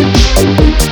Thank